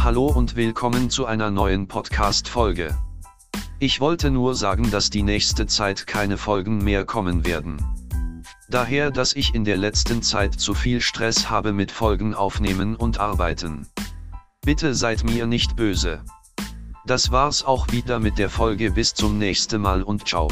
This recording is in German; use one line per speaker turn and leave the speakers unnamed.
Hallo und willkommen zu einer neuen Podcast-Folge. Ich wollte nur sagen, dass die nächste Zeit keine Folgen mehr kommen werden. Daher, dass ich in der letzten Zeit zu viel Stress habe mit Folgen aufnehmen und arbeiten. Bitte seid mir nicht böse. Das war's auch wieder mit der Folge bis zum nächsten Mal und ciao.